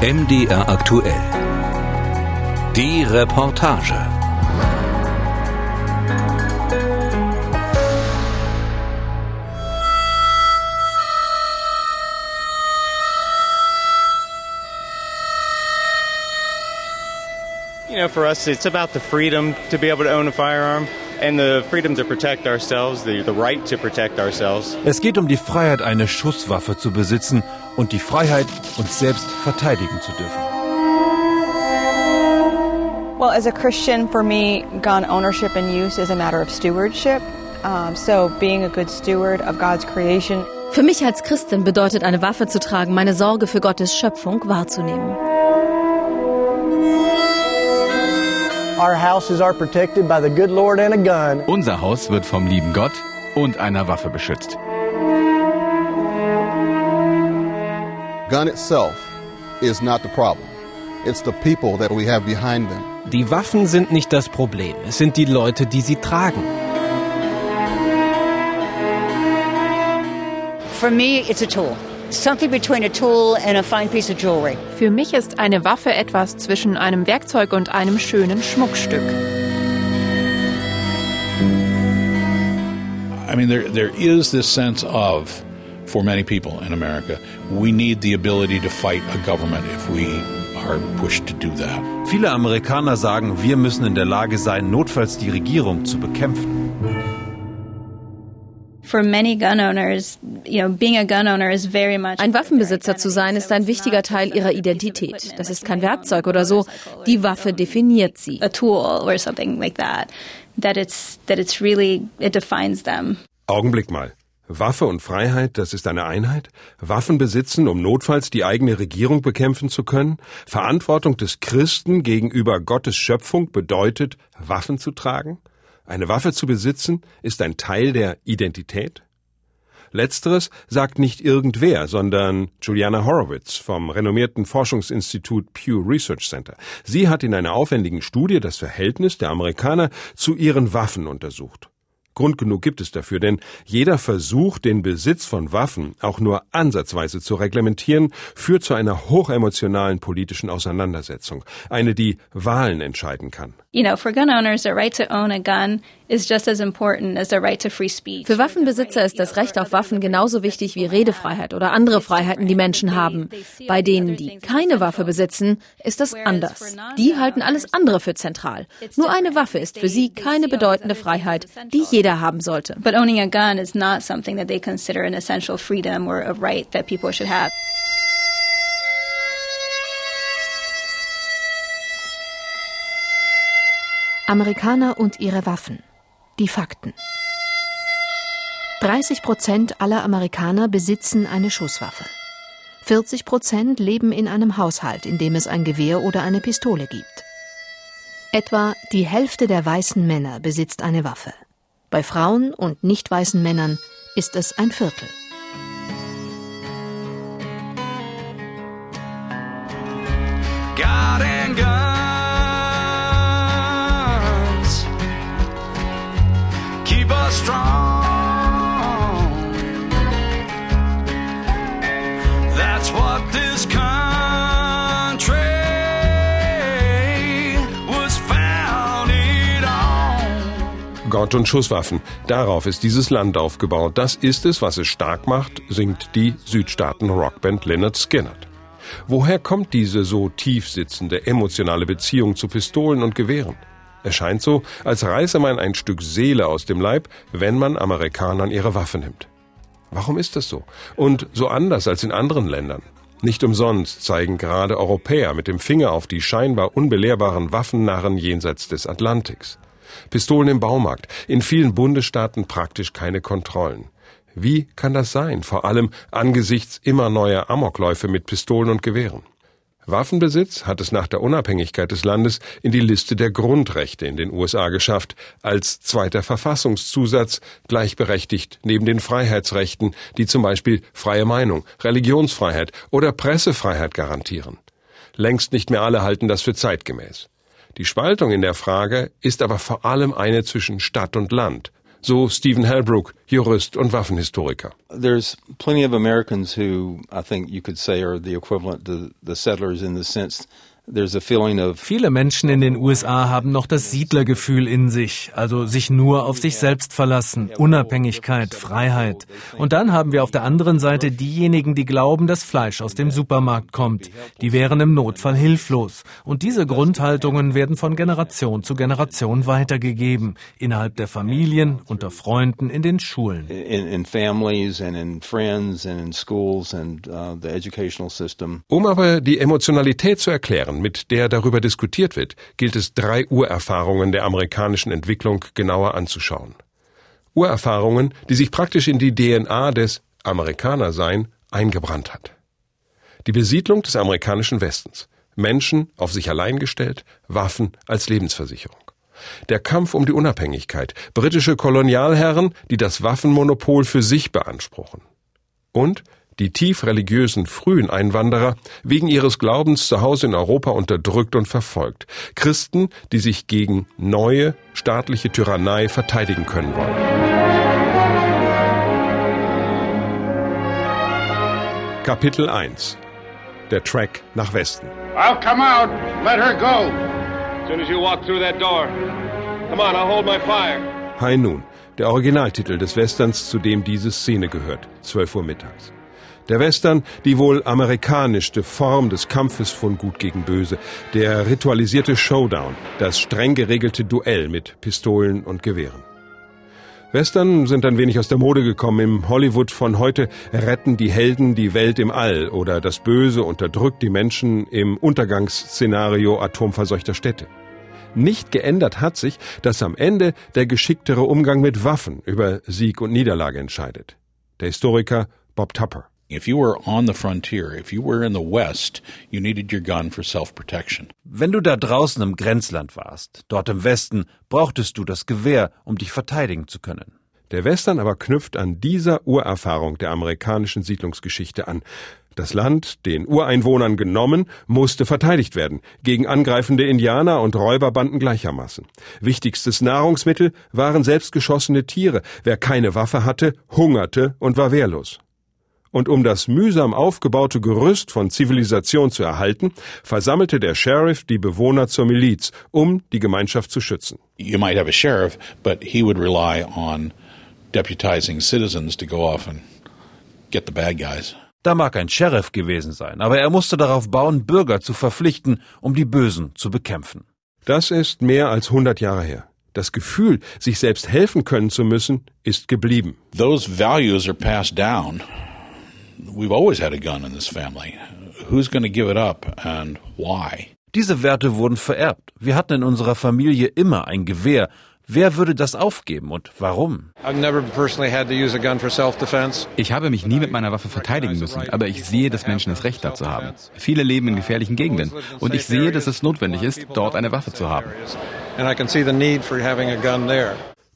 MDR aktuell. Die Reportage. You know, for us, it's about the freedom to be able to own a firearm and the freedom to protect ourselves, the, the right to protect ourselves. Es geht um die Freiheit, eine Schusswaffe zu besitzen und die Freiheit, uns selbst verteidigen zu dürfen. Well, as a Christian, for me, gun ownership and use is a matter of stewardship. Um, so, being a good steward of God's creation. Für mich als Christin bedeutet eine Waffe zu tragen, meine Sorge für Gottes Schöpfung wahrzunehmen. Our houses are protected by the good Lord and a gun. Unser Haus wird vom lieben Gott und einer Waffe beschützt. Gun itself is not the problem. It's the people that we have behind them. Die Waffen sind nicht das Problem, es sind die Leute, die sie tragen. For me, it's a tool. Something between a tool and a fine piece of jewelry. Für mich ist eine Waffe etwas zwischen einem Werkzeug und einem schönen Schmuckstück. I mean, there there is this sense of, for many people in America, we need the ability to fight a government if we are pushed to do that. Viele Amerikaner sagen, wir müssen in der Lage sein, notfalls die Regierung zu bekämpfen. Ein Waffenbesitzer zu sein ist ein wichtiger Teil ihrer Identität. Das ist kein Werkzeug oder so. Die Waffe definiert sie. A tool or something like that. That it's that it's really it defines them. Augenblick mal. Waffe und Freiheit, das ist eine Einheit? Waffen besitzen, um notfalls die eigene Regierung bekämpfen zu können? Verantwortung des Christen gegenüber Gottes Schöpfung bedeutet, Waffen zu tragen? Eine Waffe zu besitzen ist ein Teil der Identität? Letzteres sagt nicht irgendwer, sondern Juliana Horowitz vom renommierten Forschungsinstitut Pew Research Center. Sie hat in einer aufwendigen Studie das Verhältnis der Amerikaner zu ihren Waffen untersucht. Grund genug gibt es dafür, denn jeder Versuch, den Besitz von Waffen auch nur ansatzweise zu reglementieren, führt zu einer hochemotionalen politischen Auseinandersetzung, eine die Wahlen entscheiden kann. You know, for gun owners, the right to own a gun is just as important as the right to free speech. Für Waffenbesitzer ist das Recht auf Waffen genauso wichtig wie Redefreiheit oder andere Freiheiten, die Menschen haben. Bei denen, die keine Waffe besitzen, ist das anders. Die halten alles andere für zentral. Nur eine Waffe ist für sie keine bedeutende Freiheit, die jeder haben sollte. But owning a gun is not something that they consider an essential freedom or a right that people should have. Amerikaner und ihre Waffen. Die Fakten. 30 Prozent aller Amerikaner besitzen eine Schusswaffe. 40 Prozent leben in einem Haushalt, in dem es ein Gewehr oder eine Pistole gibt. Etwa die Hälfte der weißen Männer besitzt eine Waffe. Bei Frauen und nicht weißen Männern ist es ein Viertel. God and guns. Gott und Schusswaffen. Darauf ist dieses Land aufgebaut. Das ist es, was es stark macht, singt die Südstaaten-Rockband Leonard Skinnert. Woher kommt diese so tief sitzende emotionale Beziehung zu Pistolen und Gewehren? Es scheint so, als reiße man ein Stück Seele aus dem Leib, wenn man Amerikanern ihre Waffe nimmt. Warum ist das so? Und so anders als in anderen Ländern? Nicht umsonst zeigen gerade Europäer mit dem Finger auf die scheinbar unbelehrbaren Waffennarren jenseits des Atlantiks. Pistolen im Baumarkt, in vielen Bundesstaaten praktisch keine Kontrollen. Wie kann das sein, vor allem angesichts immer neuer Amokläufe mit Pistolen und Gewehren? Waffenbesitz hat es nach der Unabhängigkeit des Landes in die Liste der Grundrechte in den USA geschafft, als zweiter Verfassungszusatz gleichberechtigt neben den Freiheitsrechten, die zum Beispiel freie Meinung, Religionsfreiheit oder Pressefreiheit garantieren. Längst nicht mehr alle halten das für zeitgemäß. Die Spaltung in der Frage ist aber vor allem eine zwischen Stadt und Land, so Stephen Halbrook, Jurist und Waffenhistoriker. There's plenty of Americans who I think you could say are the equivalent to the settlers in the sense Viele Menschen in den USA haben noch das Siedlergefühl in sich, also sich nur auf sich selbst verlassen, Unabhängigkeit, Freiheit. Und dann haben wir auf der anderen Seite diejenigen, die glauben, dass Fleisch aus dem Supermarkt kommt. Die wären im Notfall hilflos. Und diese Grundhaltungen werden von Generation zu Generation weitergegeben, innerhalb der Familien, unter Freunden, in den Schulen. Um aber die Emotionalität zu erklären, mit der darüber diskutiert wird, gilt es drei Urerfahrungen der amerikanischen Entwicklung genauer anzuschauen. Urerfahrungen, die sich praktisch in die DNA des Amerikanersein eingebrannt hat. Die Besiedlung des amerikanischen Westens, Menschen auf sich allein gestellt, Waffen als Lebensversicherung. Der Kampf um die Unabhängigkeit, britische Kolonialherren, die das Waffenmonopol für sich beanspruchen. Und die tief religiösen frühen Einwanderer, wegen ihres Glaubens zu Hause in Europa unterdrückt und verfolgt. Christen, die sich gegen neue staatliche Tyrannei verteidigen können wollen. Kapitel 1 Der Track nach Westen. I'll come out. Let her go. As soon as you walk through that door. Come on, I'll hold my fire. High Noon, der Originaltitel des Westerns, zu dem diese Szene gehört, 12 Uhr mittags. Der Western, die wohl amerikanischste Form des Kampfes von Gut gegen Böse, der ritualisierte Showdown, das streng geregelte Duell mit Pistolen und Gewehren. Western sind ein wenig aus der Mode gekommen. Im Hollywood von heute retten die Helden die Welt im All oder das Böse unterdrückt die Menschen im Untergangsszenario atomverseuchter Städte. Nicht geändert hat sich, dass am Ende der geschicktere Umgang mit Waffen über Sieg und Niederlage entscheidet. Der Historiker Bob Tupper. If you were on the frontier, if you were in the West, you needed your gun for self-protection. Wenn du da draußen im Grenzland warst, dort im Westen, brauchtest du das Gewehr, um dich verteidigen zu können. Der Western aber knüpft an dieser Urerfahrung der amerikanischen Siedlungsgeschichte an. Das Land, den Ureinwohnern genommen, musste verteidigt werden, gegen angreifende Indianer und Räuberbanden gleichermaßen. Wichtigstes Nahrungsmittel waren selbstgeschossene Tiere. Wer keine Waffe hatte, hungerte und war wehrlos und um das mühsam aufgebaute Gerüst von Zivilisation zu erhalten, versammelte der Sheriff die Bewohner zur Miliz, um die Gemeinschaft zu schützen. You might have a sheriff, but he would rely on deputizing citizens to go off and get the bad guys. Da mag ein Sheriff gewesen sein, aber er musste darauf bauen, Bürger zu verpflichten, um die Bösen zu bekämpfen. Das ist mehr als 100 Jahre her. Das Gefühl, sich selbst helfen können zu müssen, ist geblieben. Those values are passed down we've always had a gun in this family. Who's going to give it up and why? Diese Werte wurden vererbt. Wir hatten in unserer Familie immer ein Gewehr. Wer würde das aufgeben und warum? Ich habe mich nie mit meiner Waffe verteidigen müssen, aber ich sehe, dass Menschen das Recht dazu haben. Viele leben in gefährlichen Gegenden und ich sehe, dass es notwendig ist, dort eine Waffe zu haben.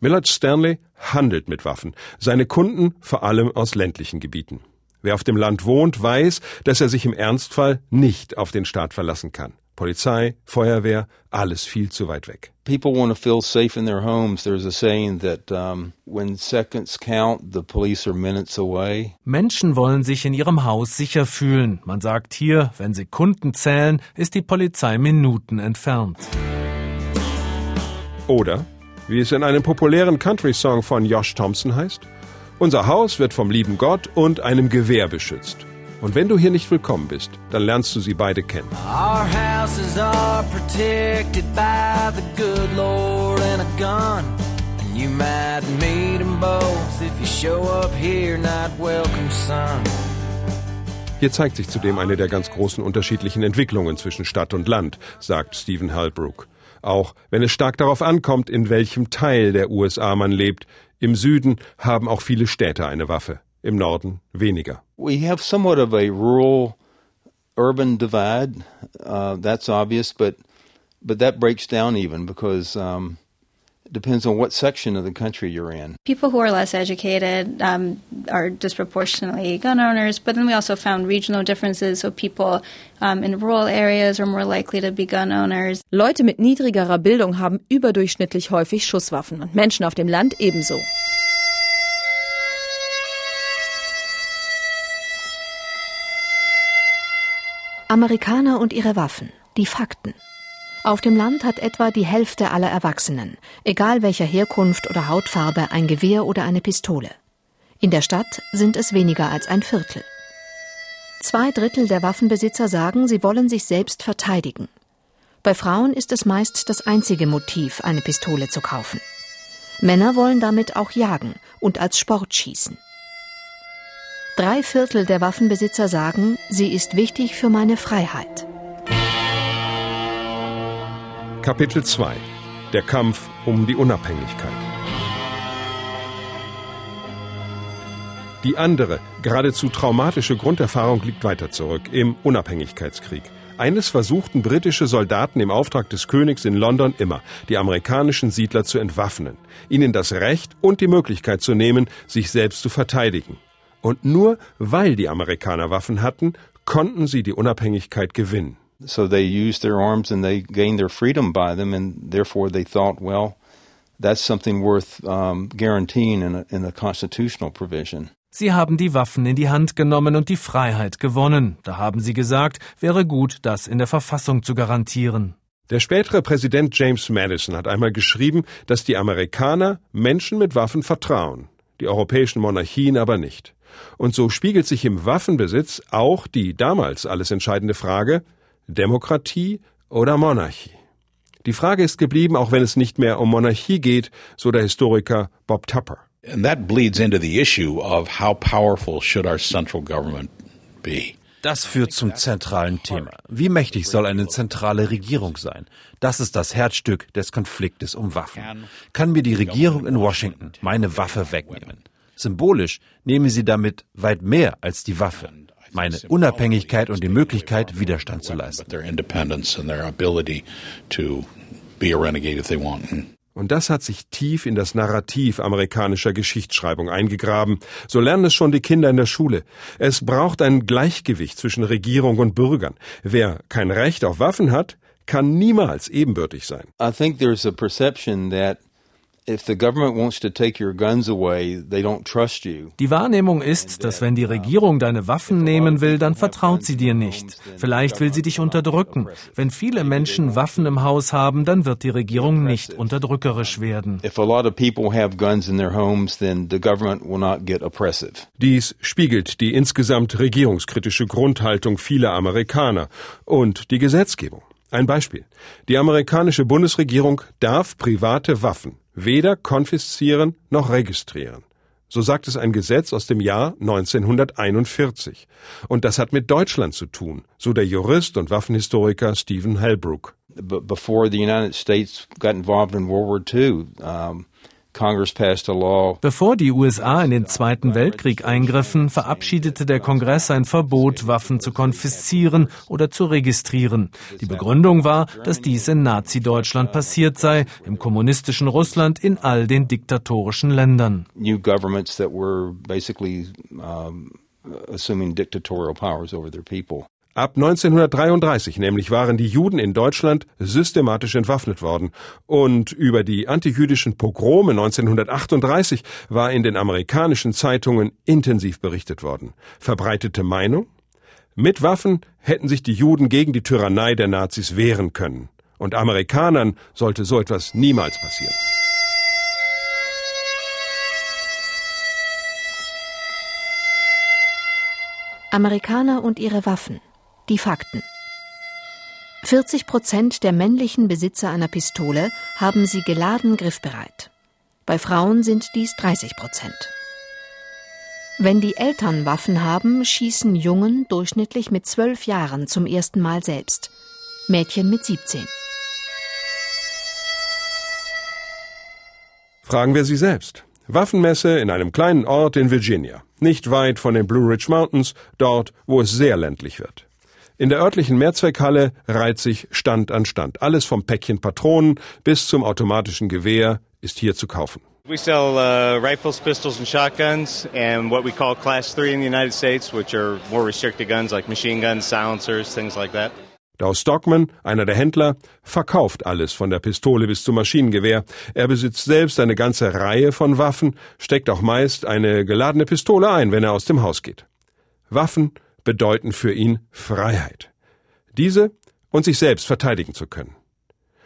Millard Stanley handelt mit Waffen, seine Kunden vor allem aus ländlichen Gebieten. Wer auf dem Land wohnt, weiß, dass er sich im Ernstfall nicht auf den Staat verlassen kann. Polizei, Feuerwehr, alles viel zu weit weg. People want to feel safe in their homes. There's a saying that um, when seconds count, the police are minutes away. Menschen wollen sich in ihrem Haus sicher fühlen. Man sagt hier, wenn Sekunden zählen, ist die Polizei Minuten entfernt. Oder, wie es in einem populären Country-Song von Josh Thompson heißt, unser Haus wird vom lieben Gott und einem Gewehr beschützt. Und wenn du hier nicht willkommen bist, dann lernst du sie beide kennen. Our houses are protected by the good Lord and a gun. And you might meet them both if you show up here not welcome, son. Hier zeigt sich zudem eine der ganz großen unterschiedlichen Entwicklungen zwischen Stadt und Land, sagt Stephen Halbrook. Auch wenn es stark darauf ankommt, in welchem Teil der USA man lebt, im Süden haben auch viele Städte eine Waffe, im Norden weniger. We have somewhat of a rural urban divide. Uh, that's obvious, but but that breaks down even because um, depends on what section of the country you're in. People who are less educated um, are disproportionately gun owners, but then we also found regional differences. So people um, in rural areas are more likely to be gun owners. Leute mit niedrigerer Bildung haben überdurchschnittlich häufig Schusswaffen und Menschen auf dem Land ebenso. Amerikaner und ihre Waffen. Die Fakten. Auf dem Land hat etwa die Hälfte aller Erwachsenen, egal welcher Herkunft oder Hautfarbe, ein Gewehr oder eine Pistole. In der Stadt sind es weniger als ein Viertel. Zwei Drittel der Waffenbesitzer sagen, sie wollen sich selbst verteidigen. Bei Frauen ist es meist das einzige Motiv, eine Pistole zu kaufen. Männer wollen damit auch jagen und als Sport schießen. Drei Viertel der Waffenbesitzer sagen, sie ist wichtig für meine Freiheit. Kapitel 2 Der Kampf um die Unabhängigkeit. Die andere, geradezu traumatische Grunderfahrung liegt weiter zurück, im Unabhängigkeitskrieg. Eines versuchten britische Soldaten im Auftrag des Königs in London immer, die amerikanischen Siedler zu entwaffnen, ihnen das Recht und die Möglichkeit zu nehmen, sich selbst zu verteidigen. Und nur weil die Amerikaner Waffen hatten, konnten sie die Unabhängigkeit gewinnen. So they used their arms and they gained their freedom by them, and therefore they thought, well, that's something worth um, guaranteeing in a, in a constitutional provision. Sie haben die Waffen in die Hand genommen und die Freiheit gewonnen. Da haben sie gesagt, wäre gut, das in der Verfassung zu garantieren. Der spätere Präsident James Madison hat einmal geschrieben, dass die Amerikaner Menschen mit Waffen vertrauen, die europäischen Monarchien aber nicht. Und so spiegelt sich im Waffenbesitz auch die damals alles entscheidende Frage, Demokratie oder Monarchie? Die Frage ist geblieben, auch wenn es nicht mehr um Monarchie geht, so der Historiker Bob Tupper. And that bleeds into the issue of how powerful should our central government be. Das führt zum zentralen Thema. Wie mächtig soll eine zentrale Regierung sein? Das ist das Herzstück des Konfliktes um Waffen. Kann mir die Regierung in Washington meine Waffe wegnehmen? Symbolisch nehmen sie damit weit mehr als die Waffe meine Unabhängigkeit und die Möglichkeit, Widerstand zu leisten. Und das hat sich tief in das Narrativ amerikanischer Geschichtsschreibung eingegraben. So lernen es schon die Kinder in der Schule. Es braucht ein Gleichgewicht zwischen Regierung und Bürgern. Wer kein Recht auf Waffen hat, kann niemals ebenbürtig sein. I think there's a perception that die Wahrnehmung ist, dass wenn die Regierung deine Waffen nehmen will, dann vertraut sie dir nicht. Vielleicht will sie dich unterdrücken. Wenn viele Menschen Waffen im Haus haben, dann wird die Regierung nicht unterdrückerisch werden. Dies spiegelt die insgesamt regierungskritische Grundhaltung vieler Amerikaner und die Gesetzgebung. Ein Beispiel. Die amerikanische Bundesregierung darf private Waffen weder konfiszieren noch registrieren. So sagt es ein Gesetz aus dem Jahr 1941. Und das hat mit Deutschland zu tun, so der Jurist und Waffenhistoriker Stephen Hellbrook. Before the United States got involved in World War II, um, Bevor die USA in den Zweiten Weltkrieg eingriffen, verabschiedete der Kongress ein Verbot, Waffen zu konfiszieren oder zu registrieren. Die Begründung war, dass dies in Nazi-Deutschland passiert sei, im kommunistischen Russland, in all den diktatorischen Ländern. New governments that were basically um, assuming dictatorial powers over their people. Ab 1933 nämlich waren die Juden in Deutschland systematisch entwaffnet worden und über die antijüdischen Pogrome 1938 war in den amerikanischen Zeitungen intensiv berichtet worden. Verbreitete Meinung? Mit Waffen hätten sich die Juden gegen die Tyrannei der Nazis wehren können. Und Amerikanern sollte so etwas niemals passieren. Amerikaner und ihre Waffen. Die Fakten. 40 Prozent der männlichen Besitzer einer Pistole haben sie geladen griffbereit. Bei Frauen sind dies 30 Prozent. Wenn die Eltern Waffen haben, schießen Jungen durchschnittlich mit zwölf Jahren zum ersten Mal selbst, Mädchen mit 17. Fragen wir Sie selbst. Waffenmesse in einem kleinen Ort in Virginia, nicht weit von den Blue Ridge Mountains, dort, wo es sehr ländlich wird. In der örtlichen Mehrzweckhalle reiht sich Stand an Stand. Alles vom Päckchen Patronen bis zum automatischen Gewehr ist hier zu kaufen. We sell uh, rifles, pistols, and shotguns, and what we call Class 3 in the United States, which are more restricted guns like machine guns, silencers, things like that. Dow Stockman, einer der Händler, verkauft alles von der Pistole bis zum Maschinengewehr. Er besitzt selbst eine ganze Reihe von Waffen, steckt auch meist eine geladene Pistole ein, wenn er aus dem Haus geht. Waffen bedeuten für ihn Freiheit. Diese und sich selbst verteidigen zu können.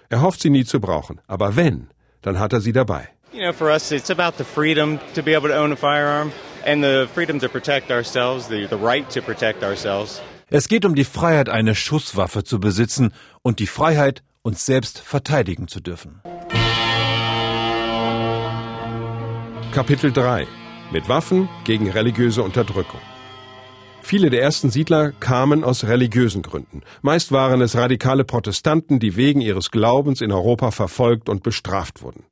Er hofft sie nie zu brauchen, aber wenn, dann hat er sie dabei. You know, for us, it's about the freedom to be able to own a firearm and the freedom to protect ourselves, the, the right to protect ourselves. Es geht um die Freiheit, eine Schusswaffe zu besitzen und die Freiheit, uns selbst verteidigen zu dürfen. Kapitel 3 Mit Waffen gegen religiöse Unterdrückung. Viele der ersten Siedler kamen aus religiösen Gründen. Meist waren es radikale Protestanten, die wegen ihres Glaubens in Europa verfolgt und bestraft wurden.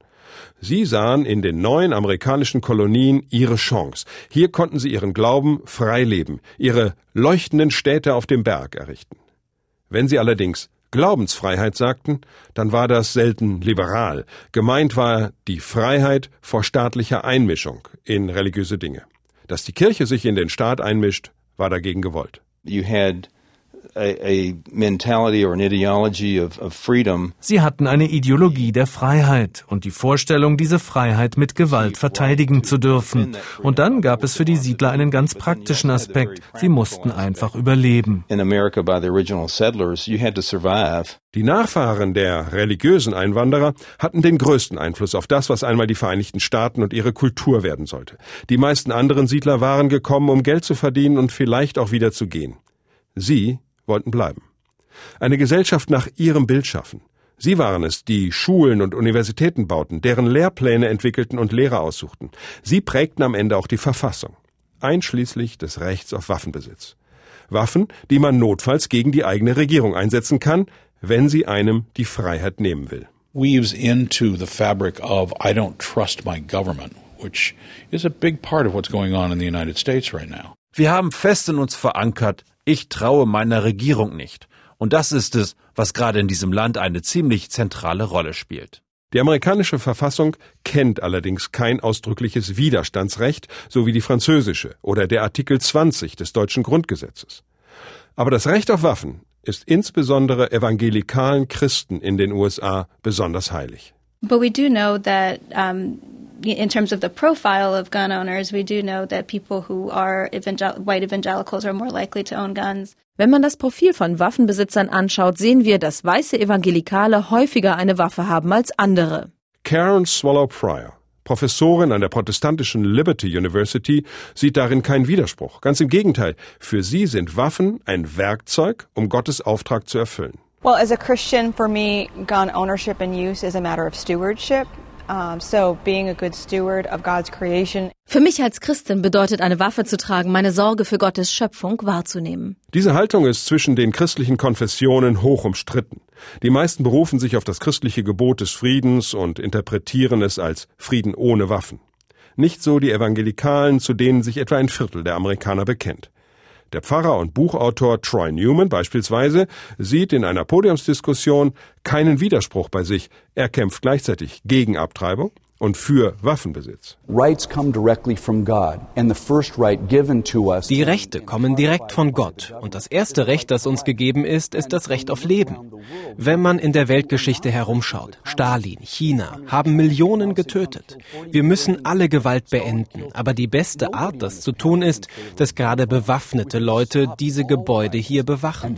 Sie sahen in den neuen amerikanischen Kolonien ihre Chance. Hier konnten sie ihren Glauben frei leben, ihre leuchtenden Städte auf dem Berg errichten. Wenn sie allerdings Glaubensfreiheit sagten, dann war das selten liberal. Gemeint war die Freiheit vor staatlicher Einmischung in religiöse Dinge. Dass die Kirche sich in den Staat einmischt, war dagegen gewollt. You had a, a mentality or an ideology of, of freedom. Sie hatten eine Ideologie der Freiheit und die Vorstellung, diese Freiheit mit Gewalt verteidigen zu dürfen. Und dann gab es für die Siedler einen ganz praktischen Aspekt. Sie mussten einfach überleben. In America by the original settlers, you had to survive. Die Nachfahren der religiösen Einwanderer hatten den größten Einfluss auf das, was einmal die Vereinigten Staaten und ihre Kultur werden sollte. Die meisten anderen Siedler waren gekommen, um Geld zu verdienen und vielleicht auch wieder zu gehen. Sie wollten bleiben. Eine Gesellschaft nach ihrem Bild schaffen. Sie waren es, die Schulen und Universitäten bauten, deren Lehrpläne entwickelten und Lehrer aussuchten. Sie prägten am Ende auch die Verfassung, einschließlich des Rechts auf Waffenbesitz. Waffen, die man notfalls gegen die eigene Regierung einsetzen kann, wenn sie einem die Freiheit nehmen will. Weaves into the fabric of I don't trust my government, which is a big part of what's going on in the United States right now. Wir haben fest in uns verankert, ich traue meiner Regierung nicht. Und das ist es, was gerade in diesem Land eine ziemlich zentrale Rolle spielt. Die amerikanische Verfassung kennt allerdings kein ausdrückliches Widerstandsrecht, so wie die französische oder der Artikel 20 des deutschen Grundgesetzes. Aber das Recht auf Waffen ist insbesondere evangelikalen Christen in den USA besonders heilig. But we do know that um, in terms of the profile of gun owners, we do know that people who are evangel white evangelicals are more likely to own guns. Wenn man das Profil von Waffenbesitzern anschaut, sehen wir, dass weiße Evangelikale häufiger eine Waffe haben als andere. Karen Swallow Pryor, Professorin an der protestantischen Liberty University, sieht darin keinen Widerspruch. Ganz im Gegenteil, für sie sind Waffen ein Werkzeug, um Gottes Auftrag zu erfüllen. Well, as a Christian, for me, gun ownership and use is a matter of stewardship. So being a good steward of God's creation. Für mich als Christin bedeutet eine Waffe zu tragen, meine Sorge für Gottes Schöpfung wahrzunehmen. Diese Haltung ist zwischen den christlichen Konfessionen hoch umstritten. Die meisten berufen sich auf das christliche Gebot des Friedens und interpretieren es als Frieden ohne Waffen. Nicht so die Evangelikalen, zu denen sich etwa ein Viertel der Amerikaner bekennt. Der Pfarrer und Buchautor Troy Newman beispielsweise sieht in einer Podiumsdiskussion keinen Widerspruch bei sich. Er kämpft gleichzeitig gegen Abtreibung und für Waffenbesitz. Die Rechte kommen direkt von Gott und das erste Recht, das uns gegeben ist, ist das Recht auf Leben. Wenn man in der Weltgeschichte herumschaut, Stalin, China haben Millionen getötet. Wir müssen alle Gewalt beenden, aber die beste Art, das zu tun, ist, dass gerade bewaffnete Leute diese Gebäude hier bewachen.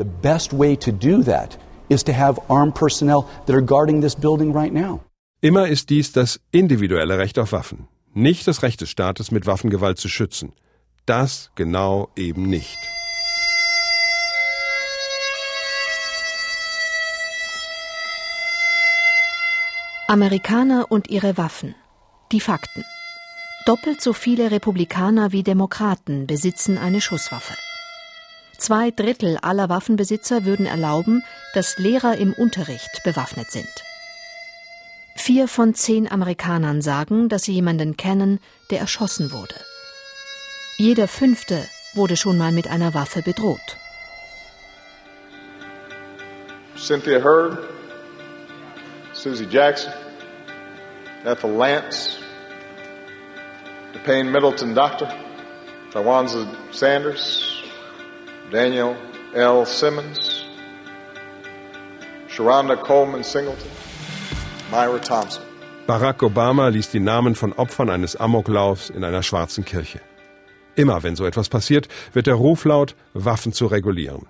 is to have armed personnel that are guarding this building right now. Immer ist dies das individuelle Recht auf Waffen, nicht das Recht des Staates, mit Waffengewalt zu schützen. Das genau eben nicht. Amerikaner und ihre Waffen. Die Fakten. Doppelt so viele Republikaner wie Demokraten besitzen eine Schusswaffe. Zwei Drittel aller Waffenbesitzer würden erlauben, dass Lehrer im Unterricht bewaffnet sind. Vier von zehn Amerikanern sagen, dass sie jemanden kennen, der erschossen wurde. Jeder fünfte wurde schon mal mit einer Waffe bedroht. Cynthia Hurd, Susie Jackson, Ethel Lance, the Payne Middleton Doctor, Tawanza Sanders, Daniel L. Simmons, Sharonda Coleman Singleton, Myra Thompson. Barack Obama liest die Namen von Opfern eines Amoklaufs in einer schwarzen Kirche. Immer wenn so etwas passiert, wird der Ruf laut, Waffen zu regulieren.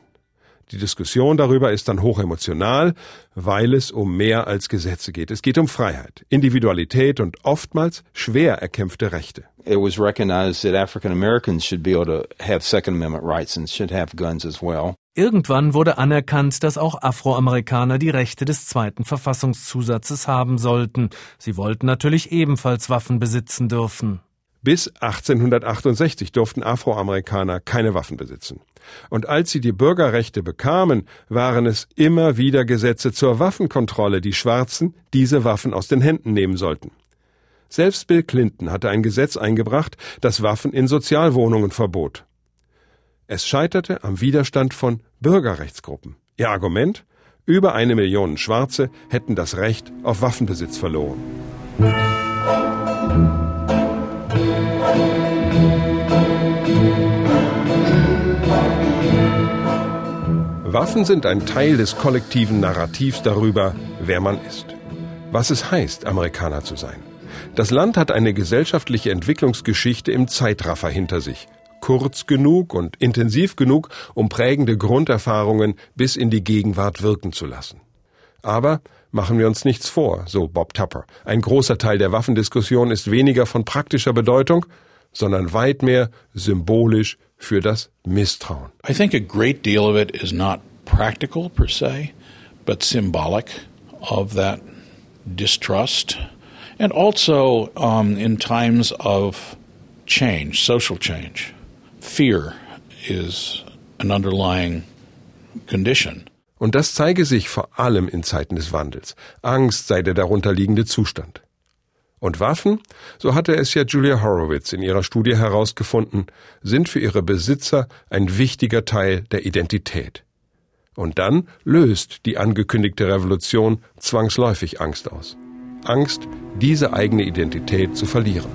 Die Diskussion darüber ist dann hochemotional, weil es um mehr als Gesetze geht. Es geht um Freiheit, Individualität und oftmals schwer erkämpfte Rechte. It was recognized that African Americans should be able to have Second Amendment rights and should have guns as well. Irgendwann wurde anerkannt, dass auch Afroamerikaner die Rechte des zweiten Verfassungszusatzes haben sollten. Sie wollten natürlich ebenfalls Waffen besitzen dürfen. Bis 1868 durften Afroamerikaner keine Waffen besitzen. Und als sie die Bürgerrechte bekamen, waren es immer wieder Gesetze zur Waffenkontrolle, die Schwarzen diese Waffen aus den Händen nehmen sollten. Selbst Bill Clinton hatte ein Gesetz eingebracht, das Waffen in Sozialwohnungen verbot. Es scheiterte am Widerstand von Bürgerrechtsgruppen. Ihr Argument? Über eine Million Schwarze hätten das Recht auf Waffenbesitz verloren. Waffen sind ein Teil des kollektiven Narrativs darüber, wer man ist. Was es heißt, Amerikaner zu sein. Das Land hat eine gesellschaftliche Entwicklungsgeschichte im Zeitraffer hinter sich. Kurz genug und intensiv genug, um prägende Grunderfahrungen bis in die Gegenwart wirken zu lassen. Aber machen wir uns nichts vor, so Bob Tupper. Ein großer Teil der Waffendiskussion ist weniger von praktischer Bedeutung, sondern weit mehr symbolisch für das Misstrauen. I think a great deal of it is not practical per se, but symbolic of that distrust. And also um, in times of change, social change, fear is an underlying condition. Und das zeige sich vor allem in Zeiten des Wandels. Angst sei der darunterliegende Zustand. Und Waffen, so hatte es ja Julia Horowitz in ihrer Studie herausgefunden, sind für ihre Besitzer ein wichtiger Teil der Identität. Und dann löst die angekündigte Revolution zwangsläufig Angst aus. Angst, diese eigene Identität zu verlieren.